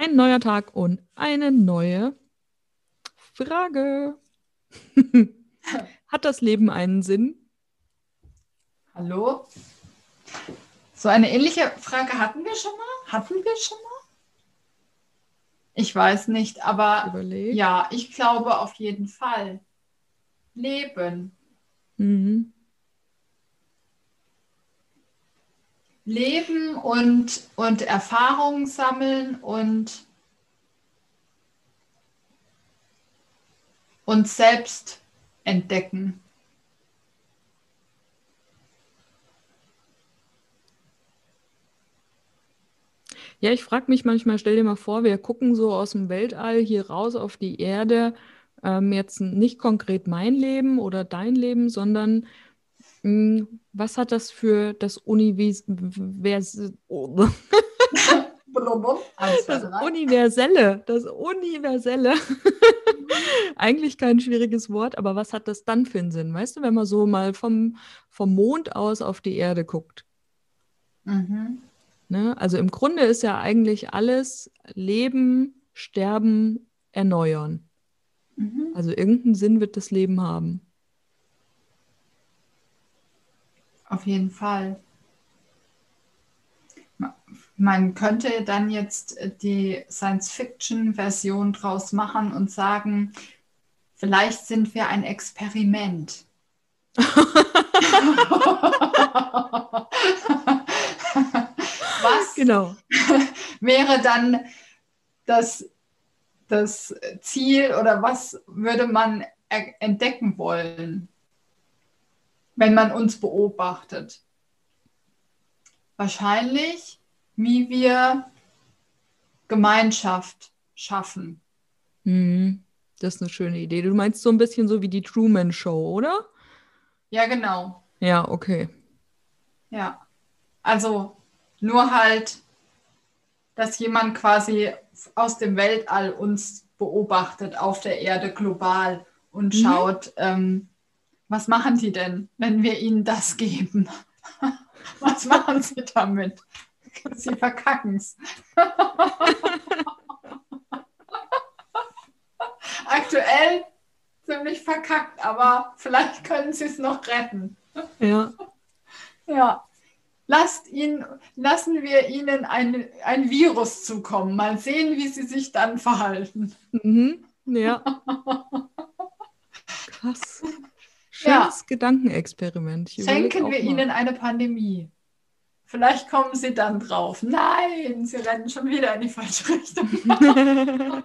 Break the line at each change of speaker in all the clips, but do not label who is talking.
Ein neuer Tag und eine neue Frage. Hat das Leben einen Sinn?
Hallo? So eine ähnliche Frage hatten wir schon mal? Hatten wir schon mal? Ich weiß nicht, aber Überlegt. ja, ich glaube auf jeden Fall. Leben. Mhm. Leben und, und Erfahrungen sammeln und uns selbst entdecken.
Ja, ich frage mich manchmal, stell dir mal vor, wir gucken so aus dem Weltall hier raus auf die Erde, ähm, jetzt nicht konkret mein Leben oder dein Leben, sondern was hat das für das Univers das Universelle, das Universelle. Eigentlich kein schwieriges Wort, aber was hat das dann für einen Sinn? Weißt du, wenn man so mal vom, vom Mond aus auf die Erde guckt. Mhm. Ne? Also im Grunde ist ja eigentlich alles Leben, Sterben, Erneuern. Mhm. Also irgendeinen Sinn wird das Leben haben.
Auf jeden Fall. Man könnte dann jetzt die Science-Fiction-Version draus machen und sagen, vielleicht sind wir ein Experiment. Was genau. wäre dann das, das Ziel oder was würde man entdecken wollen? Wenn man uns beobachtet? Wahrscheinlich, wie wir Gemeinschaft schaffen.
Mhm. Das ist eine schöne Idee. Du meinst so ein bisschen so wie die Truman Show, oder?
Ja, genau.
Ja, okay.
Ja. Also nur halt, dass jemand quasi aus dem Weltall uns beobachtet auf der Erde global und mhm. schaut, ähm, was machen die denn, wenn wir ihnen das geben? Was machen sie damit? Sie verkacken es. Aktuell ziemlich verkackt, aber vielleicht können sie es noch retten.
Ja.
Ja. Lasst ihn, lassen wir ihnen ein, ein Virus zukommen. Mal sehen, wie sie sich dann verhalten.
Mhm. Ja. Krass. Schönes ja. Gedankenexperiment.
Ich Schenken wir ihnen eine Pandemie. Vielleicht kommen sie dann drauf. Nein, sie rennen schon wieder in die falsche Richtung.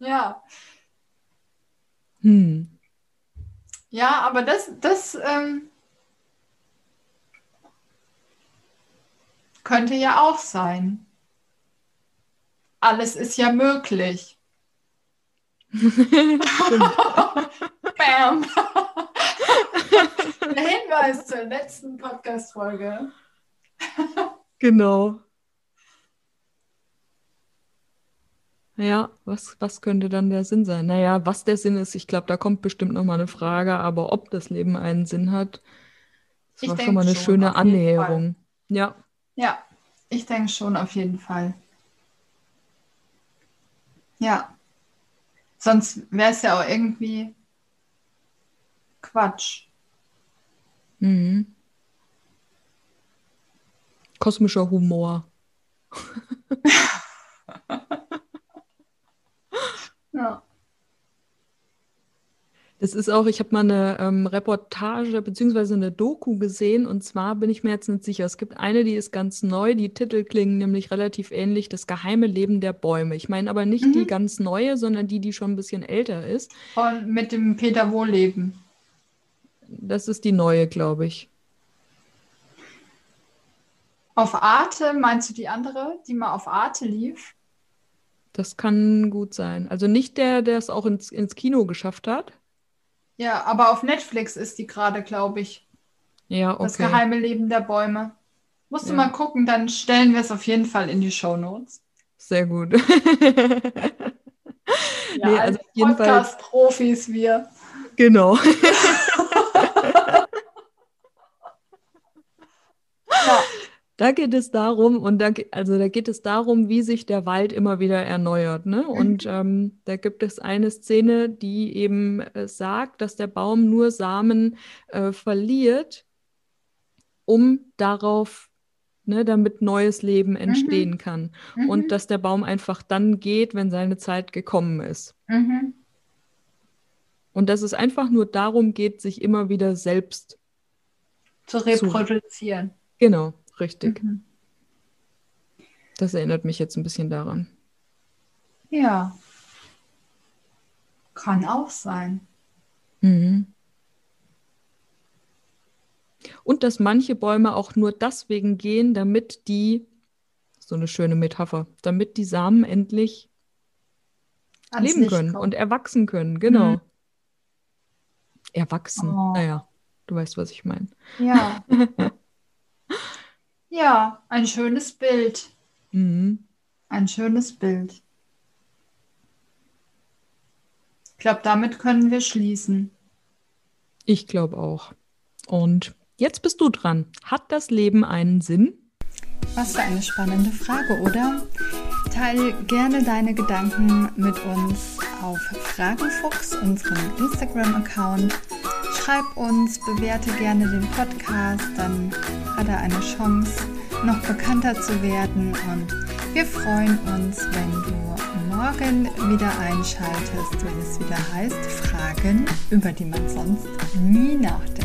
ja. Hm. Ja, aber das, das ähm, könnte ja auch sein alles ist ja möglich. Bam. Der Hinweis zur letzten Podcast-Folge.
genau. Ja, was, was könnte dann der Sinn sein? Naja, was der Sinn ist, ich glaube, da kommt bestimmt nochmal eine Frage, aber ob das Leben einen Sinn hat, das ich war schon mal eine schon, schöne Annäherung. Ja.
Ja, ich denke schon auf jeden Fall. Ja. Sonst wäre es ja auch irgendwie Quatsch.
Mhm. Kosmischer Humor. ja. Das ist auch, ich habe mal eine ähm, Reportage bzw. eine Doku gesehen und zwar bin ich mir jetzt nicht sicher. Es gibt eine, die ist ganz neu, die Titel klingen nämlich relativ ähnlich, Das geheime Leben der Bäume. Ich meine aber nicht mhm. die ganz neue, sondern die, die schon ein bisschen älter ist.
Und mit dem Peter Wohlleben.
Das ist die neue, glaube ich.
Auf Arte, meinst du die andere, die mal auf Arte lief?
Das kann gut sein. Also nicht der, der es auch ins, ins Kino geschafft hat.
Ja, aber auf Netflix ist die gerade, glaube ich.
Ja, okay.
Das geheime Leben der Bäume. Musst du ja. mal gucken, dann stellen wir es auf jeden Fall in die Show Notes.
Sehr gut.
ja, nee, also Podcast-Profis wir.
Genau. Da geht es darum, und da, also da geht es darum, wie sich der Wald immer wieder erneuert. Ne? Mhm. Und ähm, da gibt es eine Szene, die eben äh, sagt, dass der Baum nur Samen äh, verliert, um darauf, ne, damit neues Leben mhm. entstehen mhm. kann. Mhm. Und dass der Baum einfach dann geht, wenn seine Zeit gekommen ist. Mhm. Und dass es einfach nur darum geht, sich immer wieder selbst
zu reproduzieren.
Zu, genau. Richtig. Mhm. Das erinnert mich jetzt ein bisschen daran.
Ja. Kann auch sein.
Mhm. Und dass manche Bäume auch nur deswegen gehen, damit die, so eine schöne Metapher, damit die Samen endlich Ans leben Licht können kommen. und erwachsen können. Genau. Mhm. Erwachsen. Oh. Naja, du weißt, was ich meine.
Ja. Ja, ein schönes Bild. Mhm. Ein schönes Bild. Ich glaube, damit können wir schließen.
Ich glaube auch. Und jetzt bist du dran. Hat das Leben einen Sinn?
Was für eine spannende Frage, oder? Teil gerne deine Gedanken mit uns auf Fragenfuchs, unserem Instagram-Account. Schreib uns, bewerte gerne den Podcast, dann hat er eine Chance, noch bekannter zu werden. Und wir freuen uns, wenn du morgen wieder einschaltest, wenn es wieder heißt Fragen, über die man sonst nie nachdenkt.